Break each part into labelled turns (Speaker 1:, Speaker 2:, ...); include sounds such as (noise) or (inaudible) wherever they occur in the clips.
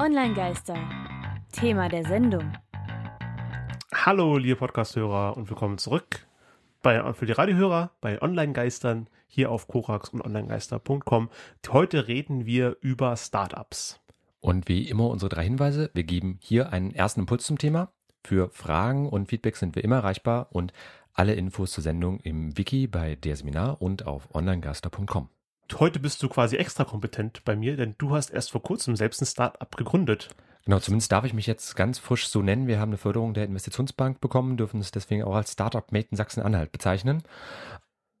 Speaker 1: Online-Geister. Thema der Sendung.
Speaker 2: Hallo, liebe Podcast-Hörer und willkommen zurück bei, für die Radiohörer bei Online-Geistern hier auf korax und onlinegeister.com. Heute reden wir über Startups.
Speaker 3: Und wie immer unsere drei Hinweise. Wir geben hier einen ersten Impuls zum Thema. Für Fragen und Feedback sind wir immer erreichbar und alle Infos zur Sendung im Wiki bei der Seminar und auf onlinegeister.com.
Speaker 2: Heute bist du quasi extra kompetent bei mir, denn du hast erst vor kurzem selbst ein Startup gegründet.
Speaker 3: Genau, zumindest darf ich mich jetzt ganz frisch so nennen. Wir haben eine Förderung der Investitionsbank bekommen, dürfen es deswegen auch als Startup Made in Sachsen-Anhalt bezeichnen.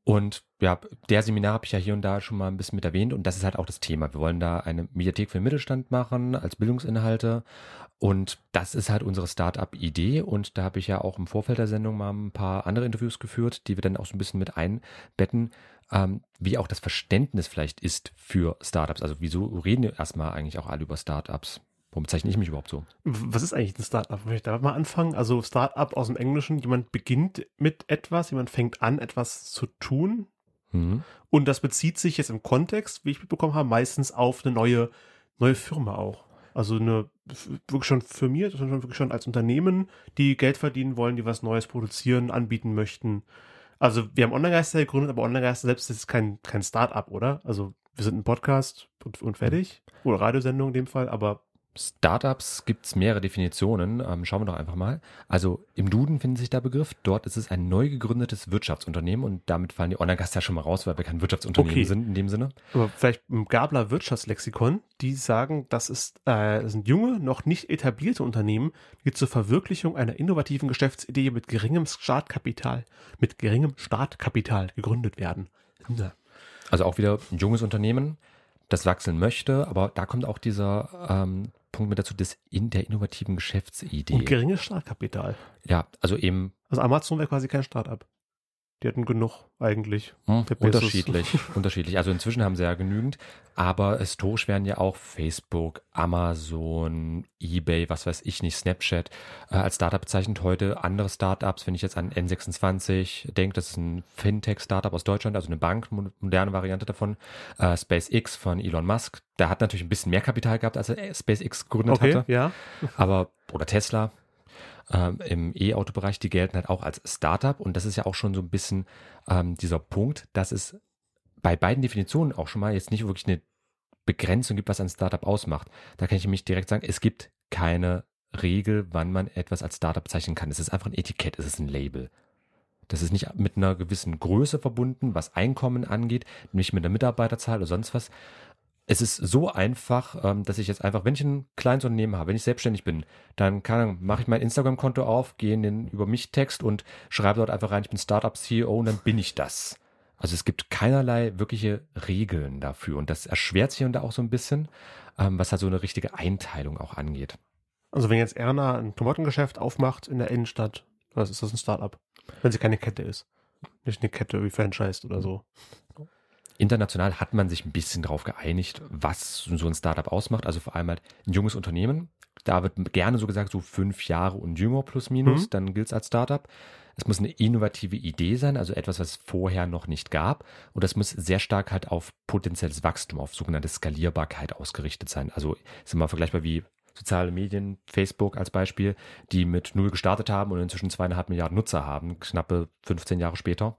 Speaker 3: Und ja, der Seminar habe ich ja hier und da schon mal ein bisschen mit erwähnt und das ist halt auch das Thema. Wir wollen da eine Mediathek für den Mittelstand machen als Bildungsinhalte und das ist halt unsere Startup-Idee und da habe ich ja auch im Vorfeld der Sendung mal ein paar andere Interviews geführt, die wir dann auch so ein bisschen mit einbetten, ähm, wie auch das Verständnis vielleicht ist für Startups. Also wieso reden wir erstmal eigentlich auch alle über Startups? Warum bezeichne ich mich überhaupt so?
Speaker 2: Was ist eigentlich ein Startup? Möchte ich da mal anfangen? Also Startup aus dem Englischen, jemand beginnt mit etwas, jemand fängt an, etwas zu tun. Mhm. Und das bezieht sich jetzt im Kontext, wie ich mitbekommen habe, meistens auf eine neue, neue Firma auch. Also eine wirklich schon firmiert, schon wirklich schon als Unternehmen, die Geld verdienen wollen, die was Neues produzieren, anbieten möchten. Also wir haben Online-Geister gegründet, aber Online-Geister selbst ist kein, kein Start-up, oder? Also wir sind ein Podcast und, und fertig. Oder Radiosendung in dem Fall, aber
Speaker 3: Startups gibt es mehrere Definitionen. Ähm, schauen wir doch einfach mal. Also im Duden findet sich der Begriff. Dort ist es ein neu gegründetes Wirtschaftsunternehmen und damit fallen die Online-Gasts ja schon mal raus, weil wir kein Wirtschaftsunternehmen okay. sind in dem Sinne.
Speaker 2: Aber vielleicht im Gabler Wirtschaftslexikon, die sagen, das, ist, äh, das sind junge, noch nicht etablierte Unternehmen, die zur Verwirklichung einer innovativen Geschäftsidee mit geringem Startkapital, mit geringem Startkapital gegründet werden. Ja.
Speaker 3: Also auch wieder ein junges Unternehmen, das wachsen möchte, aber da kommt auch dieser ähm, Punkt mit dazu, das in der innovativen Geschäftsidee. Und
Speaker 2: geringes Startkapital.
Speaker 3: Ja, also eben.
Speaker 2: Also Amazon wäre quasi kein Startup. Die hatten genug eigentlich.
Speaker 3: Hm, unterschiedlich, (laughs) unterschiedlich. Also inzwischen haben sie ja genügend, aber historisch werden ja auch Facebook, Amazon, eBay, was weiß ich nicht, Snapchat äh, als Startup bezeichnet. Heute andere Startups, wenn ich jetzt an N26 denke, das ist ein Fintech-Startup aus Deutschland, also eine Bank, moderne Variante davon. Äh, SpaceX von Elon Musk, der hat natürlich ein bisschen mehr Kapital gehabt, als er SpaceX gegründet okay, hatte.
Speaker 2: Ja.
Speaker 3: Aber, oder Tesla, ähm, im E-Auto-Bereich, die gelten halt auch als Startup. Und das ist ja auch schon so ein bisschen ähm, dieser Punkt, dass es bei beiden Definitionen auch schon mal jetzt nicht wirklich eine Begrenzung gibt, was ein Startup ausmacht. Da kann ich nämlich direkt sagen, es gibt keine Regel, wann man etwas als Startup bezeichnen kann. Es ist einfach ein Etikett, es ist ein Label. Das ist nicht mit einer gewissen Größe verbunden, was Einkommen angeht, nicht mit der Mitarbeiterzahl oder sonst was, es ist so einfach, ähm, dass ich jetzt einfach, wenn ich ein kleines Unternehmen habe, wenn ich selbstständig bin, dann kann, mache ich mein Instagram-Konto auf, gehe in den über mich Text und schreibe dort einfach rein, ich bin Startup-CEO und dann bin ich das. Also es gibt keinerlei wirkliche Regeln dafür und das erschwert sich und da auch so ein bisschen, ähm, was halt so eine richtige Einteilung auch angeht.
Speaker 2: Also wenn jetzt Erna ein Klamottengeschäft aufmacht in der Innenstadt, was ist das ein Startup? Wenn sie keine Kette ist. Nicht eine Kette wie Franchise oder so.
Speaker 3: International hat man sich ein bisschen darauf geeinigt, was so ein Startup ausmacht. Also vor allem halt ein junges Unternehmen. Da wird gerne so gesagt, so fünf Jahre und jünger plus minus, mhm. dann gilt es als Startup. Es muss eine innovative Idee sein, also etwas, was es vorher noch nicht gab. Und das muss sehr stark halt auf potenzielles Wachstum, auf sogenannte Skalierbarkeit ausgerichtet sein. Also ist immer vergleichbar wie soziale Medien, Facebook als Beispiel, die mit null gestartet haben und inzwischen zweieinhalb Milliarden Nutzer haben, knappe 15 Jahre später.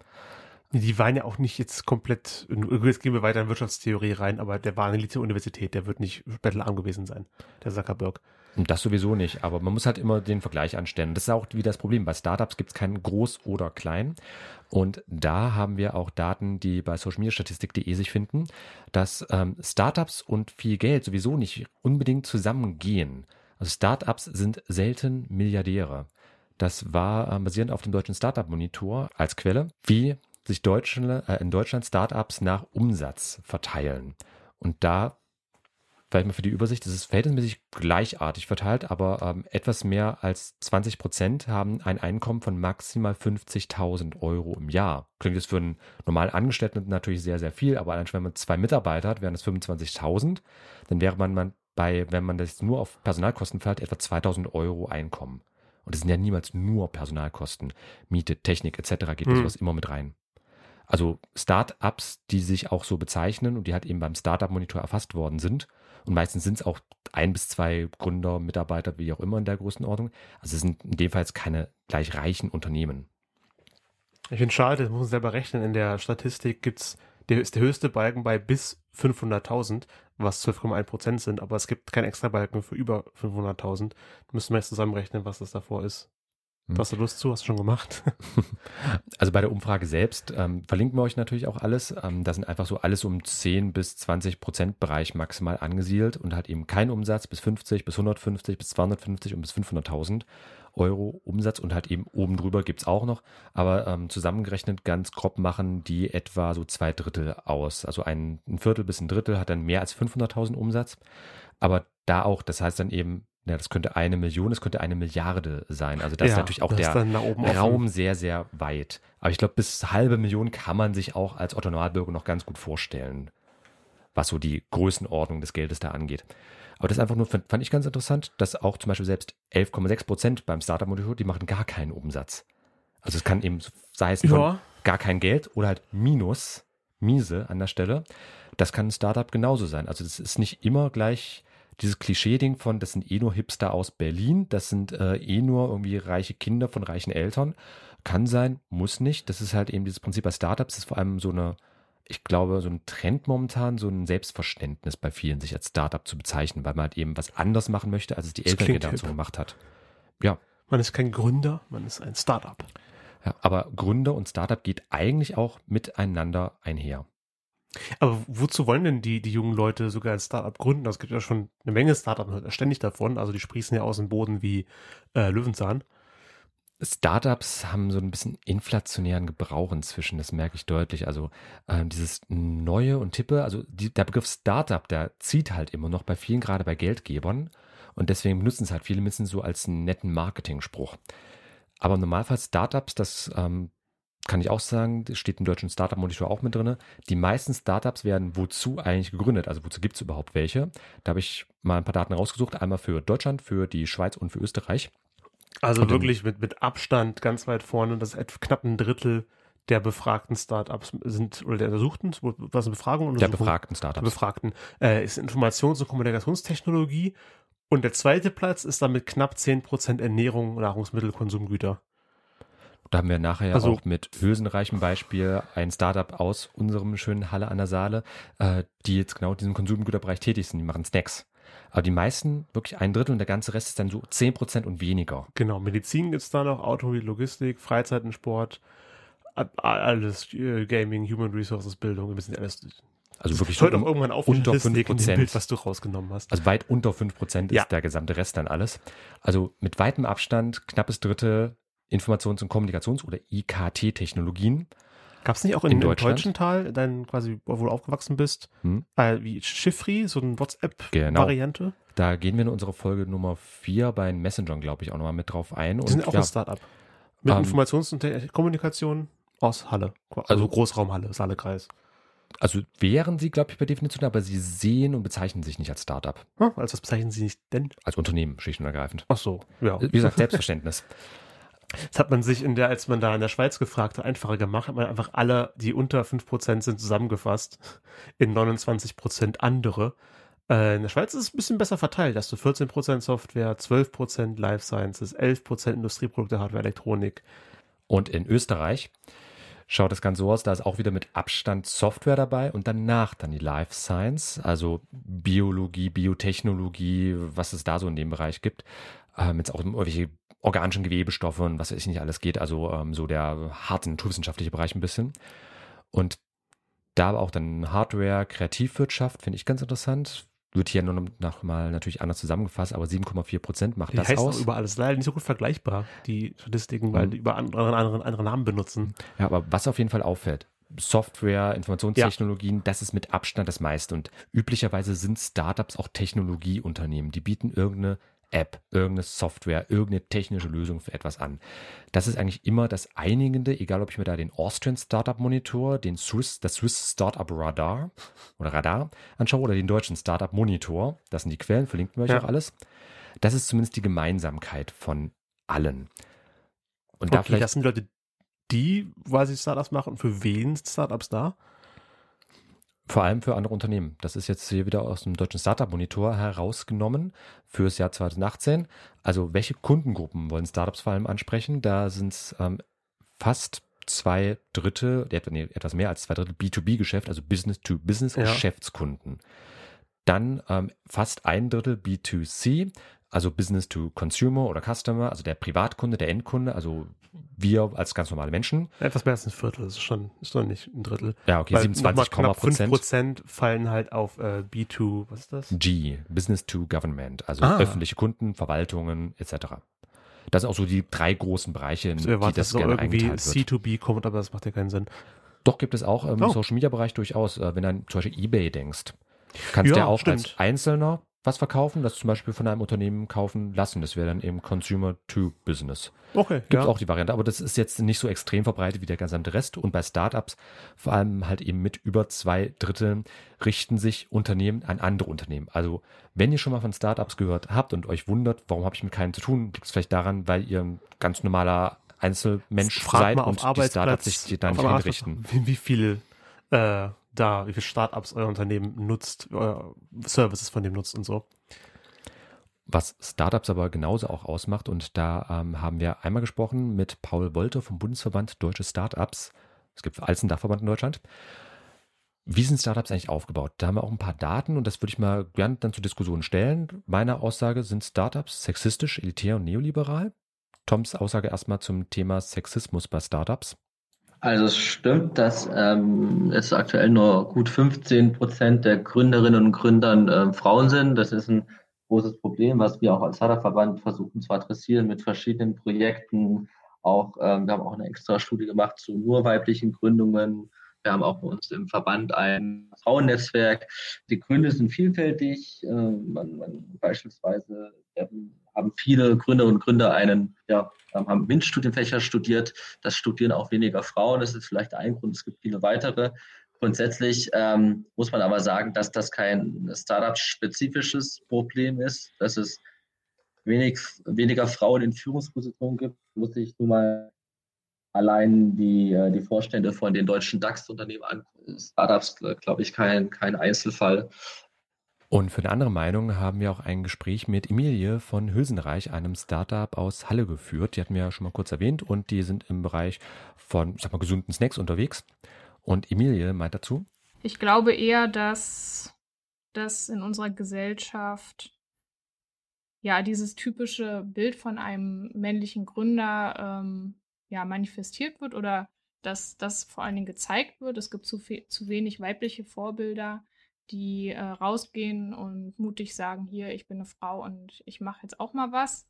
Speaker 2: Die waren ja auch nicht jetzt komplett, jetzt gehen wir weiter in Wirtschaftstheorie rein, aber der war eine Elite-Universität, der wird nicht bettelarm gewesen sein, der Zuckerberg.
Speaker 3: Das sowieso nicht, aber man muss halt immer den Vergleich anstellen. Das ist auch wieder das Problem. Bei Startups gibt es keinen groß oder klein. Und da haben wir auch Daten, die bei socialmediastatistik.de sich finden, dass ähm, Startups und viel Geld sowieso nicht unbedingt zusammengehen. Also Startups sind selten Milliardäre. Das war äh, basierend auf dem deutschen Startup Monitor als Quelle, wie sich Deutschland, äh, in Deutschland Startups nach Umsatz verteilen. Und da, vielleicht mal für die Übersicht, das ist verhältnismäßig gleichartig verteilt, aber ähm, etwas mehr als 20 Prozent haben ein Einkommen von maximal 50.000 Euro im Jahr. Klingt jetzt für einen normalen Angestellten natürlich sehr, sehr viel, aber allein schon, wenn man zwei Mitarbeiter hat, wären das 25.000. Dann wäre man, bei, wenn man das nur auf Personalkosten fällt, etwa 2.000 Euro Einkommen. Und das sind ja niemals nur Personalkosten. Miete, Technik etc. geht hm. sowas immer mit rein. Also Startups, die sich auch so bezeichnen und die halt eben beim Startup Monitor erfasst worden sind. Und meistens sind es auch ein bis zwei Gründer, Mitarbeiter, wie auch immer in der Größenordnung. Also es sind in dem Fall jetzt keine gleich reichen Unternehmen.
Speaker 2: Ich finde schade, das muss man selber rechnen. In der Statistik gibt's der ist der höchste Balken bei bis 500.000, was 12,1 Prozent sind, aber es gibt keinen extra Balken für über 500.000. Müssen wir jetzt zusammenrechnen, was das davor ist. Hm. Hast du Lust zu? Hast du schon gemacht? (laughs)
Speaker 3: Also bei der Umfrage selbst ähm, verlinken wir euch natürlich auch alles. Ähm, da sind einfach so alles um 10 bis 20 Prozent Bereich maximal angesiedelt und hat eben kein Umsatz bis 50, bis 150, bis 250 und bis 500.000. Euro Umsatz und halt eben oben drüber gibt es auch noch, aber ähm, zusammengerechnet ganz grob machen die etwa so zwei Drittel aus. Also ein, ein Viertel bis ein Drittel hat dann mehr als 500.000 Umsatz, aber da auch, das heißt dann eben, ja, das könnte eine Million, das könnte eine Milliarde sein. Also das ja, ist natürlich auch der Raum offen. sehr, sehr weit. Aber ich glaube, bis halbe Million kann man sich auch als Otto Normalbürger noch ganz gut vorstellen, was so die Größenordnung des Geldes da angeht. Aber das einfach nur fand, ich ganz interessant, dass auch zum Beispiel selbst 11,6 Prozent beim Startup-Monitor, die machen gar keinen Umsatz. Also es kann eben sei es ja. gar kein Geld oder halt Minus, miese an der Stelle. Das kann ein Startup genauso sein. Also das ist nicht immer gleich dieses Klischee-Ding von, das sind eh nur Hipster aus Berlin, das sind äh, eh nur irgendwie reiche Kinder von reichen Eltern. Kann sein, muss nicht. Das ist halt eben dieses Prinzip bei Startups, ist vor allem so eine ich glaube, so ein Trend momentan, so ein Selbstverständnis bei vielen, sich als Startup zu bezeichnen, weil man halt eben was anders machen möchte, als es die ältere Generation gemacht hat. Ja.
Speaker 2: Man ist kein Gründer, man ist ein Startup.
Speaker 3: Ja, aber Gründer und Startup geht eigentlich auch miteinander einher.
Speaker 2: Aber wozu wollen denn die, die jungen Leute sogar ein Startup gründen? Es gibt ja schon eine Menge Startups ständig davon. Also die sprießen ja aus dem Boden wie äh, Löwenzahn.
Speaker 3: Startups haben so ein bisschen inflationären Gebrauch inzwischen, das merke ich deutlich. Also äh, dieses neue und tippe, also die, der Begriff Startup, der zieht halt immer noch bei vielen, gerade bei Geldgebern. Und deswegen benutzen es halt viele Menschen so als einen netten Marketing-Spruch. Aber im Normalfall Startups, das ähm, kann ich auch sagen, steht im deutschen Startup-Monitor auch mit drin. Die meisten Startups werden wozu eigentlich gegründet? Also wozu gibt es überhaupt welche? Da habe ich mal ein paar Daten rausgesucht, einmal für Deutschland, für die Schweiz und für Österreich.
Speaker 2: Also und wirklich mit, mit Abstand ganz weit vorne. Das ist knapp ein Drittel der befragten Startups sind, oder der Untersuchten, was eine Befragung?
Speaker 3: Untersuchung? Der befragten Startups. Der
Speaker 2: befragten, äh, ist Informations- und Kommunikationstechnologie. Und der zweite Platz ist dann mit knapp 10% Ernährung, Nahrungsmittel, Konsumgüter.
Speaker 3: Da haben wir nachher also, auch mit hülsenreichem Beispiel ein Startup aus unserem schönen Halle an der Saale, äh, die jetzt genau in diesem Konsumgüterbereich tätig sind. Die machen Snacks. Aber die meisten, wirklich ein Drittel und der ganze Rest ist dann so 10% und weniger.
Speaker 2: Genau, Medizin gibt es da noch, Automobil, Logistik, Freizeit und Sport, alles, äh, Gaming, Human Resources, Bildung, wir müssen alles
Speaker 3: also wirklich
Speaker 2: auch irgendwann auf
Speaker 3: unter 5%.
Speaker 2: Bild, was du rausgenommen hast.
Speaker 3: Also weit unter 5% ja. ist der gesamte Rest dann alles. Also mit weitem Abstand, knappes Drittel Informations- und Kommunikations- oder IKT-Technologien.
Speaker 2: Gab es nicht auch in, in deutschen Teil, dein quasi, wo du aufgewachsen bist, hm? äh, wie Chiffri, so eine WhatsApp-Variante? Genau.
Speaker 3: Da gehen wir in unserer Folge Nummer 4 bei Messenger, glaube ich, auch nochmal mit drauf ein.
Speaker 2: Die sind auch ja, ein Startup. Mit ähm, Informations- und Kommunikation aus Halle. Also, also Großraumhalle, Saalekreis.
Speaker 3: Also wären sie, glaube ich, per Definition, aber sie sehen und bezeichnen sich nicht als Startup.
Speaker 2: Hm, als was bezeichnen sie nicht denn?
Speaker 3: Als Unternehmen, schlicht und ergreifend.
Speaker 2: Ach so, ja.
Speaker 3: Wie gesagt, (laughs) Selbstverständnis.
Speaker 2: Das hat man sich in der, als man da in der Schweiz gefragt hat, einfacher gemacht, hat man einfach alle, die unter 5% sind, zusammengefasst in 29% andere. Äh, in der Schweiz ist es ein bisschen besser verteilt. Hast du 14% Software, 12% Life Sciences, 11% Industrieprodukte, Hardware, Elektronik.
Speaker 3: Und in Österreich schaut das Ganze so aus, da ist auch wieder mit Abstand Software dabei und danach dann die Life Science, also Biologie, Biotechnologie, was es da so in dem Bereich gibt. Ähm, jetzt auch irgendwelche organischen Gewebestoffe und was weiß ich nicht alles geht, also ähm, so der harte naturwissenschaftliche Bereich ein bisschen. Und da aber auch dann Hardware, Kreativwirtschaft, finde ich ganz interessant. Wird hier nur noch mal natürlich anders zusammengefasst, aber 7,4 Prozent macht die das heißt aus.
Speaker 2: Auch über alles leider nicht so gut vergleichbar, die Statistiken, weil mhm. die über andere, andere, andere Namen benutzen.
Speaker 3: Ja, aber was auf jeden Fall auffällt, Software, Informationstechnologien, ja. das ist mit Abstand das meiste. Und üblicherweise sind Startups auch Technologieunternehmen. Die bieten irgendeine App, irgendeine Software, irgendeine technische Lösung für etwas an. Das ist eigentlich immer das Einigende, egal ob ich mir da den Austrian Startup Monitor, den Swiss, das Swiss Startup Radar oder Radar anschaue oder den deutschen Startup Monitor. Das sind die Quellen, verlinken wir euch ja. auch alles. Das ist zumindest die Gemeinsamkeit von allen.
Speaker 2: Und okay, da vielleicht. Das sind Leute, die quasi Startups machen und für wen Startups da?
Speaker 3: Vor allem für andere Unternehmen. Das ist jetzt hier wieder aus dem deutschen Startup-Monitor herausgenommen fürs Jahr 2018. Also welche Kundengruppen wollen Startups vor allem ansprechen? Da sind es ähm, fast zwei Drittel, nee, etwas mehr als zwei Drittel B2B-Geschäft, also Business-to-Business-Geschäftskunden. Ja. Dann ähm, fast ein Drittel B2C, also Business to Consumer oder Customer, also der Privatkunde, der Endkunde, also wir als ganz normale Menschen.
Speaker 2: Etwas mehr als ein Viertel, das ist schon, ist doch nicht ein Drittel.
Speaker 3: Ja, okay, 27, Prozent.
Speaker 2: Prozent fallen halt auf äh, B2, was ist das?
Speaker 3: G, Business to Government, also ah. öffentliche Kunden, Verwaltungen etc. Das sind auch so die drei großen Bereiche, in
Speaker 2: also, die das so gerne irgendwie C2B kommt, aber das macht ja keinen Sinn.
Speaker 3: Doch, gibt es auch im oh. Social Media Bereich durchaus, äh, wenn du zum Beispiel eBay denkst. Kannst ja, du ja auch stimmt. als Einzelner was verkaufen, das zum Beispiel von einem Unternehmen kaufen lassen. Das wäre dann eben Consumer to Business.
Speaker 2: Okay.
Speaker 3: Gibt ja. auch die Variante, aber das ist jetzt nicht so extrem verbreitet wie der gesamte Rest. Und bei Startups, vor allem halt eben mit über zwei Dritteln, richten sich Unternehmen an andere Unternehmen. Also wenn ihr schon mal von Startups gehört habt und euch wundert, warum habe ich mit keinen zu tun, liegt es vielleicht daran, weil ihr ein ganz normaler Einzelmensch
Speaker 2: Frag
Speaker 3: seid
Speaker 2: und die Startups sich da nicht einrichten. Wie, wie viel äh, da, wie viele Startups euer Unternehmen nutzt, euer Services von dem nutzt und so.
Speaker 3: Was Startups aber genauso auch ausmacht, und da ähm, haben wir einmal gesprochen mit Paul Wolter vom Bundesverband Deutsche Startups. Es gibt als einen Dachverband in Deutschland. Wie sind Startups eigentlich aufgebaut? Da haben wir auch ein paar Daten und das würde ich mal gerne dann zur Diskussion stellen. Meine Aussage sind Startups sexistisch, elitär und neoliberal. Toms Aussage erstmal zum Thema Sexismus bei Startups.
Speaker 4: Also es stimmt, dass ähm, es aktuell nur gut 15 Prozent der Gründerinnen und Gründer äh, Frauen sind. Das ist ein großes Problem, was wir auch als Startup-Verband versuchen zu adressieren mit verschiedenen Projekten. Auch, ähm, wir haben auch eine extra Studie gemacht zu nur weiblichen Gründungen. Wir haben auch bei uns im Verband ein Frauennetzwerk. Die Gründe sind vielfältig. Äh, man, man beispielsweise werden haben viele Gründerinnen und Gründer einen, ja, haben MINT-Studienfächer studiert. Das studieren auch weniger Frauen. Das ist vielleicht ein Grund. Es gibt viele weitere. Grundsätzlich ähm, muss man aber sagen, dass das kein Startup-spezifisches Problem ist, dass es wenig, weniger Frauen in Führungspositionen gibt. Muss ich nur mal allein die, äh, die Vorstände von den deutschen DAX-Unternehmen an. Startups, glaube ich, kein, kein Einzelfall.
Speaker 3: Und für eine andere Meinung haben wir auch ein Gespräch mit Emilie von Hülsenreich, einem Startup aus Halle geführt. Die hatten wir ja schon mal kurz erwähnt und die sind im Bereich von, ich sag mal, gesunden Snacks unterwegs. Und Emilie meint dazu?
Speaker 5: Ich glaube eher, dass das in unserer Gesellschaft ja dieses typische Bild von einem männlichen Gründer ähm, ja manifestiert wird oder dass das vor allen Dingen gezeigt wird. Es gibt zu, zu wenig weibliche Vorbilder die äh, rausgehen und mutig sagen, hier, ich bin eine Frau und ich mache jetzt auch mal was.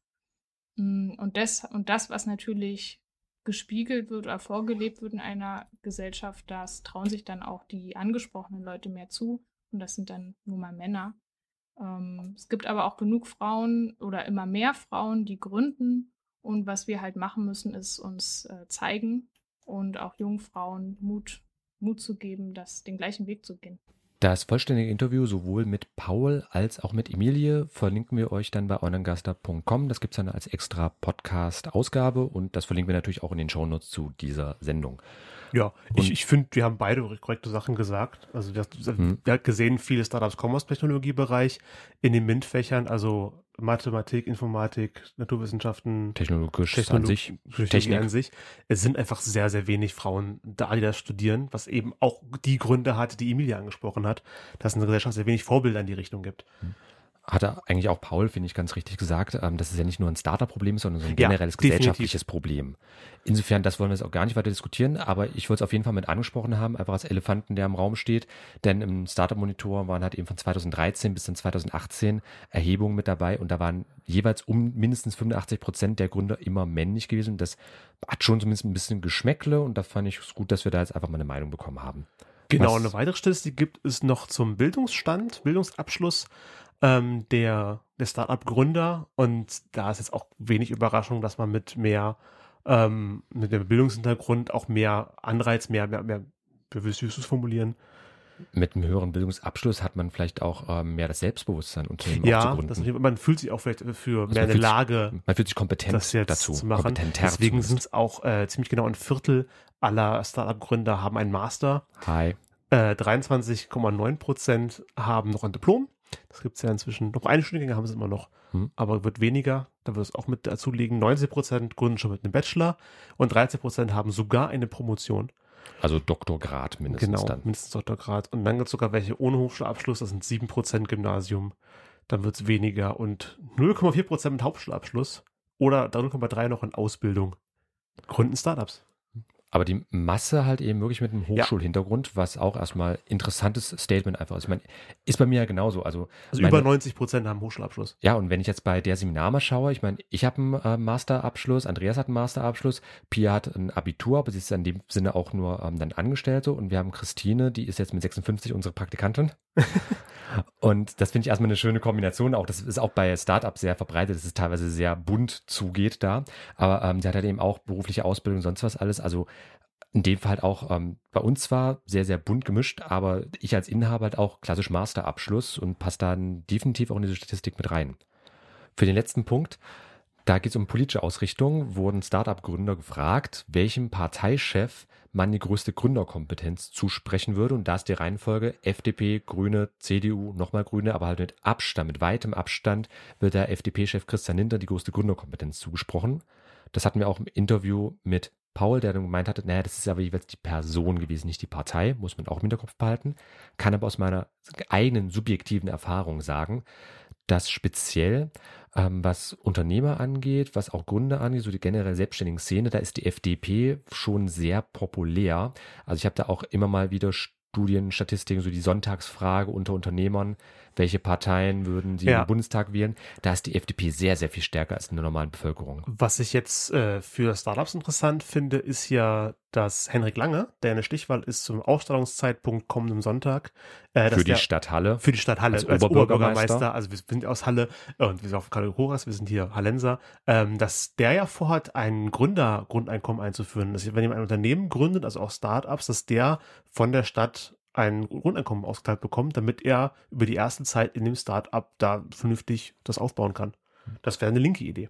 Speaker 5: Mm, und das, und das, was natürlich gespiegelt wird oder vorgelebt wird in einer Gesellschaft, das trauen sich dann auch die angesprochenen Leute mehr zu. Und das sind dann nur mal Männer. Ähm, es gibt aber auch genug Frauen oder immer mehr Frauen, die gründen. Und was wir halt machen müssen, ist uns äh, zeigen und auch jungen Frauen Mut, Mut zu geben, das, den gleichen Weg zu gehen.
Speaker 3: Das vollständige Interview sowohl mit Paul als auch mit Emilie verlinken wir euch dann bei onangaster.com. Das gibt es dann als extra Podcast-Ausgabe und das verlinken wir natürlich auch in den Shownotes zu dieser Sendung.
Speaker 2: Ja, und ich, ich finde, wir haben beide korrekte Sachen gesagt. Also wir, wir haben gesehen, viele Startups kommen aus Technologiebereich in den MINT-Fächern, also Mathematik, Informatik, Naturwissenschaften,
Speaker 3: technologisch Technolog an sich,
Speaker 2: Technik an sich. Es sind einfach sehr, sehr wenig Frauen da, die das studieren, was eben auch die Gründe hat, die Emilia angesprochen hat, dass es in der Gesellschaft sehr wenig Vorbilder in die Richtung gibt.
Speaker 3: Hm hat er eigentlich auch Paul, finde ich, ganz richtig gesagt, ähm, dass es ja nicht nur ein Starter-Problem ist, sondern so ein generelles ja, gesellschaftliches Problem. Insofern, das wollen wir jetzt auch gar nicht weiter diskutieren, aber ich wollte es auf jeden Fall mit angesprochen haben, einfach als Elefanten, der im Raum steht, denn im Startup-Monitor waren halt eben von 2013 bis dann 2018 Erhebungen mit dabei und da waren jeweils um mindestens 85 Prozent der Gründer immer männlich gewesen. Das hat schon zumindest ein bisschen Geschmäckle und da fand ich es gut, dass wir da jetzt einfach mal eine Meinung bekommen haben.
Speaker 2: Genau, Was, eine weitere Statistik gibt es noch zum Bildungsstand, Bildungsabschluss ähm, der, der Startup-Gründer. Und da ist jetzt auch wenig Überraschung, dass man mit mehr, ähm, mit dem Bildungshintergrund auch mehr Anreiz, mehr, mehr, mehr, wie willst du es formulieren?
Speaker 3: Mit einem höheren Bildungsabschluss hat man vielleicht auch ähm, mehr das Selbstbewusstsein, Unternehmen
Speaker 2: ja, zu das, man fühlt sich auch vielleicht für also mehr eine Lage,
Speaker 3: sich, man fühlt sich kompetent
Speaker 2: das jetzt
Speaker 3: dazu,
Speaker 2: zu machen. Deswegen sind es auch äh, ziemlich genau ein Viertel aller Startup-Gründer haben einen Master.
Speaker 3: Hi.
Speaker 2: Äh, 23,9 Prozent haben noch ein Diplom. Das gibt es ja inzwischen. Noch eine Studiengänge haben sie immer noch, hm. aber wird weniger. Da wird es auch mit dazu liegen. 90 Prozent gründen schon mit einem Bachelor und 13 Prozent haben sogar eine Promotion.
Speaker 3: Also Doktorgrad mindestens
Speaker 2: genau,
Speaker 3: dann.
Speaker 2: mindestens Doktorgrad. Und dann gibt es sogar welche ohne Hochschulabschluss, das sind 7 Prozent Gymnasium. Dann wird es weniger. Und 0,4 Prozent mit Hauptschulabschluss oder 3,3 noch in Ausbildung. Gründen Startups.
Speaker 3: Aber die Masse halt eben wirklich mit einem Hochschulhintergrund, ja. was auch erstmal interessantes Statement einfach ist. Ich meine, ist bei mir ja genauso. Also,
Speaker 2: also meine, über 90 Prozent haben Hochschulabschluss.
Speaker 3: Ja, und wenn ich jetzt bei der Seminar mal schaue, ich meine, ich habe einen äh, Masterabschluss, Andreas hat einen Masterabschluss, Pia hat ein Abitur, aber sie ist in dem Sinne auch nur ähm, dann Angestellte und wir haben Christine, die ist jetzt mit 56 unsere Praktikantin. (laughs) Und das finde ich erstmal eine schöne Kombination. Auch das ist auch bei Startups sehr verbreitet, dass es teilweise sehr bunt zugeht da. Aber ähm, sie hat halt eben auch berufliche Ausbildung, sonst was alles. Also in dem Fall halt auch ähm, bei uns zwar sehr, sehr bunt gemischt, aber ich als Inhaber halt auch klassisch Masterabschluss und passt dann definitiv auch in diese Statistik mit rein. Für den letzten Punkt, da geht es um politische Ausrichtung, wurden Startup-Gründer gefragt, welchem Parteichef man die größte Gründerkompetenz zusprechen würde. Und da ist die Reihenfolge FDP, Grüne, CDU, nochmal Grüne, aber halt mit Abstand, mit weitem Abstand wird der FDP-Chef Christian Linter die größte Gründerkompetenz zugesprochen. Das hatten wir auch im Interview mit Paul, der dann gemeint hatte, naja, das ist aber jeweils die Person gewesen, nicht die Partei, muss man auch im Hinterkopf behalten. Kann aber aus meiner eigenen subjektiven Erfahrung sagen, dass speziell ähm, was Unternehmer angeht, was auch Gründer angeht, so die generell selbstständigen Szene, da ist die FDP schon sehr populär. Also ich habe da auch immer mal wieder Studien, Statistiken, so die Sonntagsfrage unter Unternehmern, welche Parteien würden sie ja. im Bundestag wählen, da ist die FDP sehr, sehr viel stärker als in der normalen Bevölkerung.
Speaker 2: Was ich jetzt äh, für Startups interessant finde, ist ja, dass Henrik Lange, der eine Stichwahl ist zum Ausstrahlungszeitpunkt kommenden Sonntag.
Speaker 3: Äh, für die der, Stadthalle.
Speaker 2: Für die Stadthalle als, als Oberbürgermeister. Also wir sind aus Halle und wir sind auf Karl Horas, wir sind hier Hallenser, ähm, dass der ja vorhat, ein Gründergrundeinkommen einzuführen. Dass wenn jemand ein Unternehmen gründet, also auch Startups, dass der von der Stadt ein Grundeinkommen ausgeteilt bekommt, damit er über die erste Zeit in dem Start-up da vernünftig das aufbauen kann. Das wäre eine linke Idee.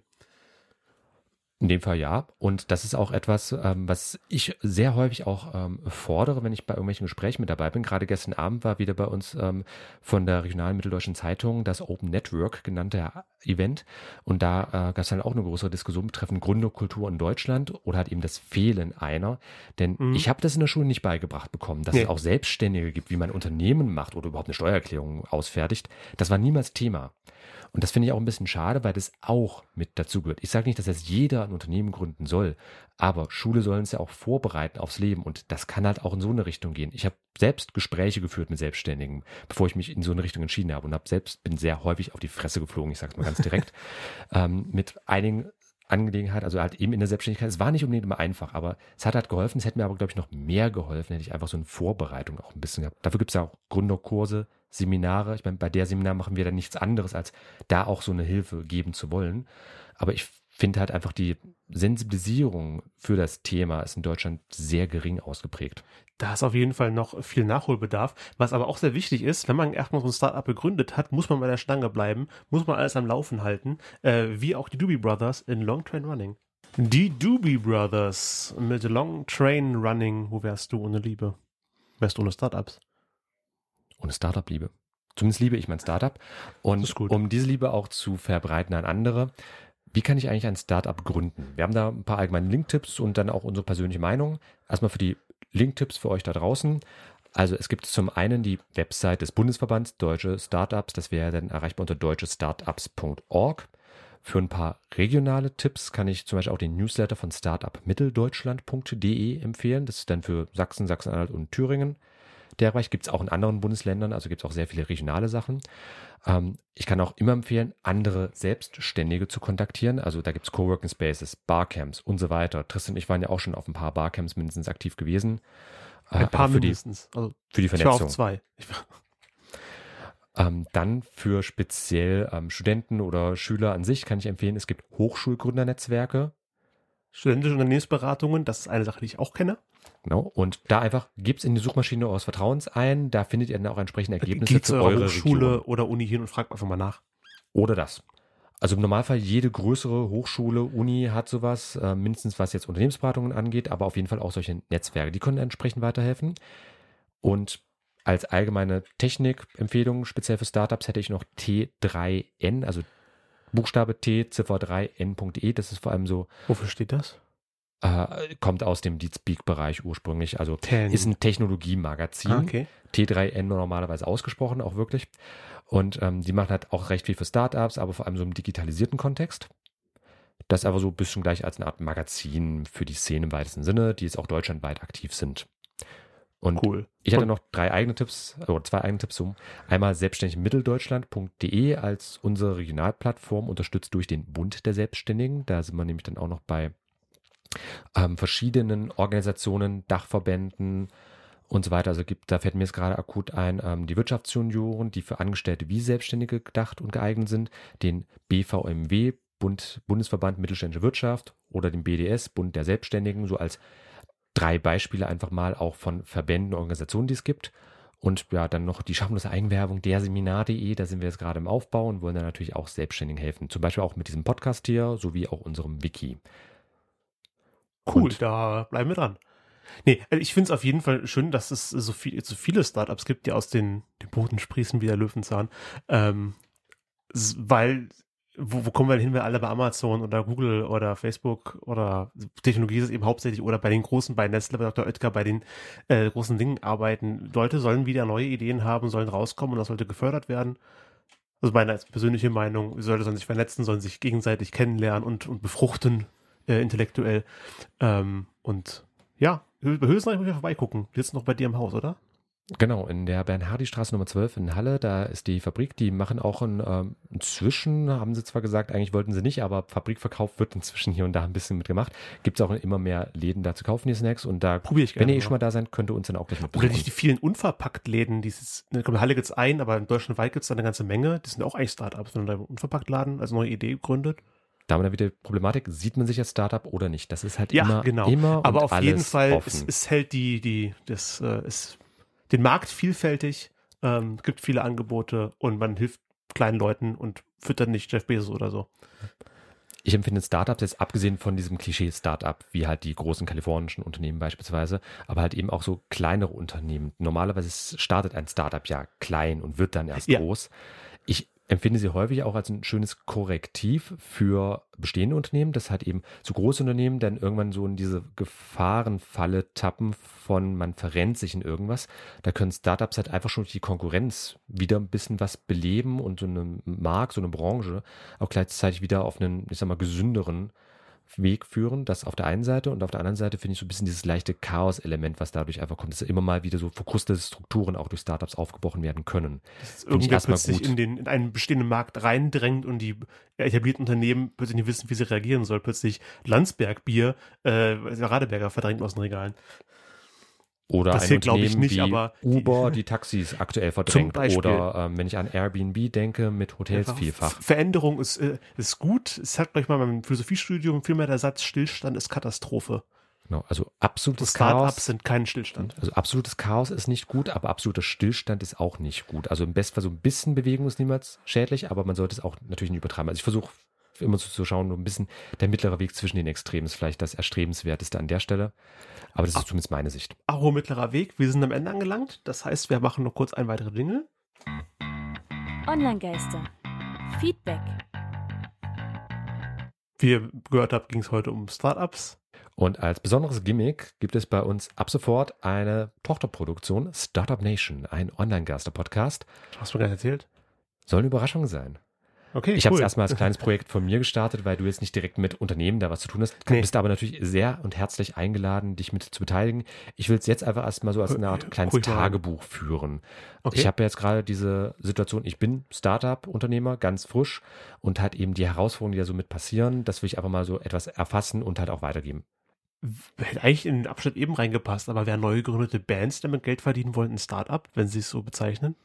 Speaker 3: In dem Fall ja. Und das ist auch etwas, ähm, was ich sehr häufig auch ähm, fordere, wenn ich bei irgendwelchen Gesprächen mit dabei bin. Gerade gestern Abend war wieder bei uns ähm, von der regionalen Mitteldeutschen Zeitung das Open Network genannte Event. Und da äh, gab es dann auch eine größere Diskussion betreffend Gründerkultur in Deutschland oder halt eben das Fehlen einer. Denn mhm. ich habe das in der Schule nicht beigebracht bekommen, dass nee. es auch Selbstständige gibt, wie man Unternehmen macht oder überhaupt eine Steuererklärung ausfertigt. Das war niemals Thema. Und das finde ich auch ein bisschen schade, weil das auch mit dazugehört. Ich sage nicht, dass jetzt jeder ein Unternehmen gründen soll, aber Schule sollen es ja auch vorbereiten aufs Leben und das kann halt auch in so eine Richtung gehen. Ich habe selbst Gespräche geführt mit Selbstständigen, bevor ich mich in so eine Richtung entschieden habe und habe selbst bin sehr häufig auf die Fresse geflogen, ich sage es mal ganz direkt, (laughs) ähm, mit einigen Angelegenheit, also halt eben in der Selbstständigkeit. Es war nicht unbedingt immer einfach, aber es hat halt geholfen. Es hätte mir aber, glaube ich, noch mehr geholfen, hätte ich einfach so eine Vorbereitung auch ein bisschen gehabt. Dafür gibt es ja auch Gründerkurse, Seminare. Ich meine, bei der Seminar machen wir dann nichts anderes, als da auch so eine Hilfe geben zu wollen. Aber ich finde halt einfach die Sensibilisierung für das Thema ist in Deutschland sehr gering ausgeprägt.
Speaker 2: Da ist auf jeden Fall noch viel Nachholbedarf. Was aber auch sehr wichtig ist, wenn man erstmal so ein Startup gegründet hat, muss man bei der Stange bleiben, muss man alles am Laufen halten, äh, wie auch die Doobie Brothers in Long Train Running. Die Doobie Brothers mit Long Train Running. Wo wärst du ohne Liebe? Wärst du ohne Startups?
Speaker 3: ohne Startup-Liebe. Zumindest liebe ich mein Startup. Und um diese Liebe auch zu verbreiten an andere, wie kann ich eigentlich ein Startup gründen? Wir haben da ein paar allgemeine Link-Tipps und dann auch unsere persönliche Meinung. Erstmal für die Link-Tipps für euch da draußen. Also es gibt zum einen die Website des Bundesverbands Deutsche Startups, das wäre dann erreichbar unter deutschestartups.org. Für ein paar regionale Tipps kann ich zum Beispiel auch den Newsletter von startupmitteldeutschland.de empfehlen. Das ist dann für Sachsen, Sachsen-Anhalt und Thüringen der Bereich. Gibt es auch in anderen Bundesländern, also gibt es auch sehr viele regionale Sachen. Ähm, ich kann auch immer empfehlen, andere Selbstständige zu kontaktieren. Also da gibt es Coworking Spaces, Barcamps und so weiter. Tristan und ich waren ja auch schon auf ein paar Barcamps mindestens aktiv gewesen.
Speaker 2: Äh, ein paar für mindestens.
Speaker 3: Die, also, für die Vernetzung. Ich war
Speaker 2: auf zwei.
Speaker 3: Ähm, dann für speziell ähm, Studenten oder Schüler an sich kann ich empfehlen, es gibt Hochschulgründernetzwerke.
Speaker 2: Studentische Unternehmensberatungen, das ist eine Sache, die ich auch kenne.
Speaker 3: Genau. Und da einfach gibt es in die Suchmaschine eures Vertrauens ein. Da findet ihr dann auch entsprechende Ergebnisse Geht
Speaker 2: zu eurer Schule Region. oder Uni hin und fragt einfach mal nach.
Speaker 3: Oder das. Also im Normalfall jede größere Hochschule, Uni hat sowas, äh, mindestens was jetzt Unternehmensberatungen angeht, aber auf jeden Fall auch solche Netzwerke. Die können entsprechend weiterhelfen. Und als allgemeine Technikempfehlung, speziell für Startups, hätte ich noch T3N, also Buchstabe T, Ziffer 3, N.E. Das ist vor allem so.
Speaker 2: Wofür steht das?
Speaker 3: Äh, kommt aus dem Deep-Speak-Bereich ursprünglich. Also Ten. ist ein Technologiemagazin. Ah, okay. T3N normalerweise ausgesprochen, auch wirklich. Und ähm, die machen halt auch recht viel für Startups, aber vor allem so im digitalisierten Kontext. Das aber so ein bisschen gleich als eine Art Magazin für die Szene im weitesten Sinne, die jetzt auch deutschlandweit aktiv sind. Und cool. ich hatte noch drei eigene Tipps, oder zwei eigene Tipps. Um. Einmal selbstständigmitteldeutschland.de als unsere Regionalplattform, unterstützt durch den Bund der Selbstständigen. Da sind wir nämlich dann auch noch bei ähm, verschiedenen Organisationen, Dachverbänden und so weiter. Also gibt, da fällt mir jetzt gerade akut ein, ähm, die Wirtschaftsjunioren, die für Angestellte wie Selbstständige gedacht und geeignet sind, den BVMW, Bund, Bundesverband Mittelständische Wirtschaft oder den BDS, Bund der Selbstständigen, so als drei Beispiele einfach mal auch von Verbänden, Organisationen, die es gibt. Und ja, dann noch die schamlose Eigenwerbung der Seminar.de, da sind wir jetzt gerade im Aufbau und wollen dann natürlich auch Selbstständigen helfen. Zum Beispiel auch mit diesem Podcast hier, sowie auch unserem Wiki.
Speaker 2: Cool, und da bleiben wir dran. Nee, also ich finde es auf jeden Fall schön, dass es so, viel, so viele Startups gibt, die aus den, den Boden sprießen wie der Löwenzahn. Ähm, weil wo, wo kommen wir denn hin, wenn alle bei Amazon oder Google oder Facebook oder Technologie ist es eben hauptsächlich oder bei den großen, bei Nestle, bei Dr. Oetker, bei den äh, großen Dingen arbeiten. Leute sollen wieder neue Ideen haben, sollen rauskommen und das sollte gefördert werden. Also meine persönliche Meinung, sollte sollen sich vernetzen, sollen sich gegenseitig kennenlernen und, und befruchten äh, intellektuell. Ähm, und ja, bei Hülsenreich muss ich vorbeigucken. Die sitzen noch bei dir im Haus, oder?
Speaker 3: Genau, in der Bernhardi-Straße Nummer 12 in Halle, da ist die Fabrik, die machen auch ein, ähm, inzwischen, haben sie zwar gesagt, eigentlich wollten sie nicht, aber Fabrikverkauf wird inzwischen hier und da ein bisschen mitgemacht. Gibt es auch immer mehr Läden da zu kaufen, die Snacks und da,
Speaker 2: Probier ich
Speaker 3: gerne, wenn ihr eh schon mal da seid, könnt ihr uns dann auch gleich mit
Speaker 2: Oder nicht die vielen Unverpackt-Läden, die in Halle gibt es ein, aber in Deutschland weit gibt es da eine ganze Menge, die sind auch eigentlich Startups, wenn man da Unverpackt-Laden als neue Idee gründet.
Speaker 3: Da haben wir wieder Problematik, sieht man sich als Startup oder nicht? Das ist halt
Speaker 2: ja,
Speaker 3: immer,
Speaker 2: genau.
Speaker 3: immer
Speaker 2: Aber auf jeden Fall, es, es hält die, die, das, äh, es den Markt vielfältig, ähm, gibt viele Angebote und man hilft kleinen Leuten und füttert nicht Jeff Bezos oder so.
Speaker 3: Ich empfinde Startups jetzt abgesehen von diesem Klischee-Startup, wie halt die großen kalifornischen Unternehmen beispielsweise, aber halt eben auch so kleinere Unternehmen. Normalerweise startet ein Startup ja klein und wird dann erst ja. groß. Ich empfinde sie häufig auch als ein schönes Korrektiv für bestehende Unternehmen, dass halt eben zu große Unternehmen dann irgendwann so in diese Gefahrenfalle tappen von man verrennt sich in irgendwas. Da können Startups halt einfach schon durch die Konkurrenz wieder ein bisschen was beleben und so eine Markt, so eine Branche auch gleichzeitig wieder auf einen, ich sag mal, gesünderen Weg führen, das auf der einen Seite und auf der anderen Seite finde ich so ein bisschen dieses leichte Chaos-Element, was dadurch einfach kommt, dass immer mal wieder so verkrustete Strukturen auch durch Startups aufgebrochen werden können.
Speaker 2: Dass irgendwer plötzlich in, den, in einen bestehenden Markt reindrängt und die etablierten Unternehmen plötzlich nicht wissen, wie sie reagieren sollen. Plötzlich Landsberg-Bier, äh, Radeberger verdrängt aus den Regalen.
Speaker 3: Oder das ein Unternehmen ich nicht, wie aber Uber, (laughs) die, Taxis aktuell verdrängt. Oder ähm, wenn ich an Airbnb denke, mit Hotels vielfach.
Speaker 2: Veränderung ist, äh, ist gut. Es hat gleich mal beim Philosophiestudium vielmehr der Satz, Stillstand ist Katastrophe.
Speaker 3: Genau, also absolutes Chaos.
Speaker 2: sind kein Stillstand.
Speaker 3: Also absolutes Chaos ist nicht gut, aber absoluter Stillstand ist auch nicht gut. Also im Bestfall so ein bisschen Bewegung ist niemals schädlich, aber man sollte es auch natürlich nicht übertreiben. Also ich versuche immer so zu schauen, nur ein bisschen der mittlere Weg zwischen den Extremen ist vielleicht das Erstrebenswerteste an der Stelle. Aber das ist zumindest meine Sicht.
Speaker 2: Aro mittlerer Weg. Wir sind am Ende angelangt. Das heißt, wir machen noch kurz ein weitere Dinge.
Speaker 1: Online-Geister. Feedback.
Speaker 2: Wie ihr gehört habt, ging es heute um Startups.
Speaker 3: Und als besonderes Gimmick gibt es bei uns ab sofort eine Tochterproduktion, Startup Nation, ein Online-Geister-Podcast.
Speaker 2: Hast du gar nicht erzählt?
Speaker 3: Soll eine Überraschung sein.
Speaker 2: Okay,
Speaker 3: ich cool. habe es erstmal als kleines Projekt von mir gestartet, weil du jetzt nicht direkt mit Unternehmen da was zu tun hast. Du nee. bist aber natürlich sehr und herzlich eingeladen, dich mit zu beteiligen. Ich will es jetzt einfach erstmal so als eine Art kleines cool. Tagebuch führen. Okay. Ich habe jetzt gerade diese Situation, ich bin Startup-Unternehmer, ganz frisch und halt eben die Herausforderungen, die da so mit passieren, das will ich einfach mal so etwas erfassen und halt auch weitergeben
Speaker 2: hätte eigentlich in den Abschnitt eben reingepasst, aber wer neu gegründete Bands damit Geld verdienen wollen, ein Startup, wenn sie es so bezeichnen?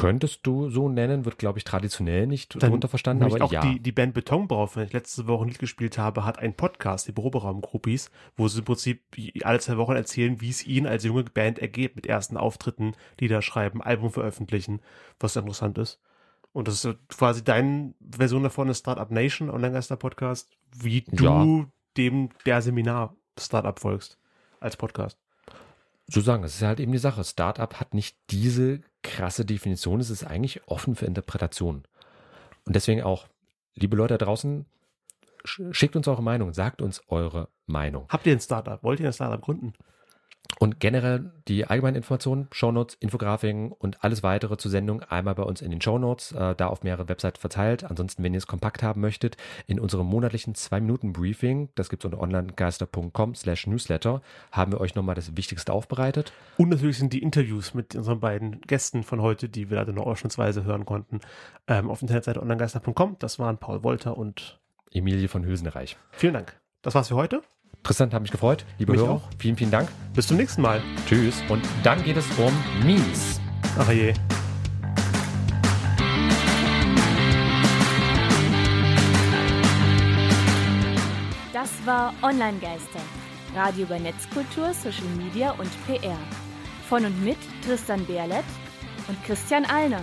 Speaker 3: Könntest du so nennen, wird, glaube ich, traditionell nicht Dann darunter verstanden, aber
Speaker 2: auch
Speaker 3: ja.
Speaker 2: Die, die Band Betonbau, wenn ich letzte Woche nicht gespielt habe, hat einen Podcast, die Proberaum-Gruppis, wo sie im Prinzip alle zwei Wochen erzählen, wie es ihnen als junge Band ergeht, mit ersten Auftritten, Lieder schreiben, Album veröffentlichen, was interessant ist. Und das ist quasi deine Version davon, ist Startup Nation, Online-Geister-Podcast, wie du ja. dem der Seminar Startup folgst als Podcast.
Speaker 3: so sagen, das ist halt eben die Sache. Startup hat nicht diese krasse Definition. Es ist eigentlich offen für Interpretation. Und deswegen auch, liebe Leute da draußen, schickt uns eure Meinung, sagt uns eure Meinung.
Speaker 2: Habt ihr ein Startup? Wollt ihr ein Startup gründen?
Speaker 3: Und generell die allgemeinen Informationen, Shownotes, Infografiken und alles weitere zur Sendung einmal bei uns in den Shownotes, äh, da auf mehrere Websites verteilt. Ansonsten, wenn ihr es kompakt haben möchtet, in unserem monatlichen 2-Minuten-Briefing, das gibt es unter onlinegeister.com slash newsletter, haben wir euch nochmal das Wichtigste aufbereitet.
Speaker 2: Und natürlich sind die Interviews mit unseren beiden Gästen von heute, die wir leider nur ausschnittsweise hören konnten, ähm, auf der Internetseite onlinegeister.com. Das waren Paul Wolter und
Speaker 3: Emilie von Hülsenreich.
Speaker 2: Vielen Dank. Das war's für heute.
Speaker 3: Tristan, hat mich gefreut. Liebe
Speaker 2: Mich
Speaker 3: Hörer,
Speaker 2: auch.
Speaker 3: vielen, vielen Dank.
Speaker 2: Bis zum nächsten Mal.
Speaker 3: Tschüss. Und dann geht es um Memes.
Speaker 2: Ach je.
Speaker 1: Das war Online-Geister. Radio über Netzkultur, Social Media und PR. Von und mit Tristan Berlet und Christian Allner.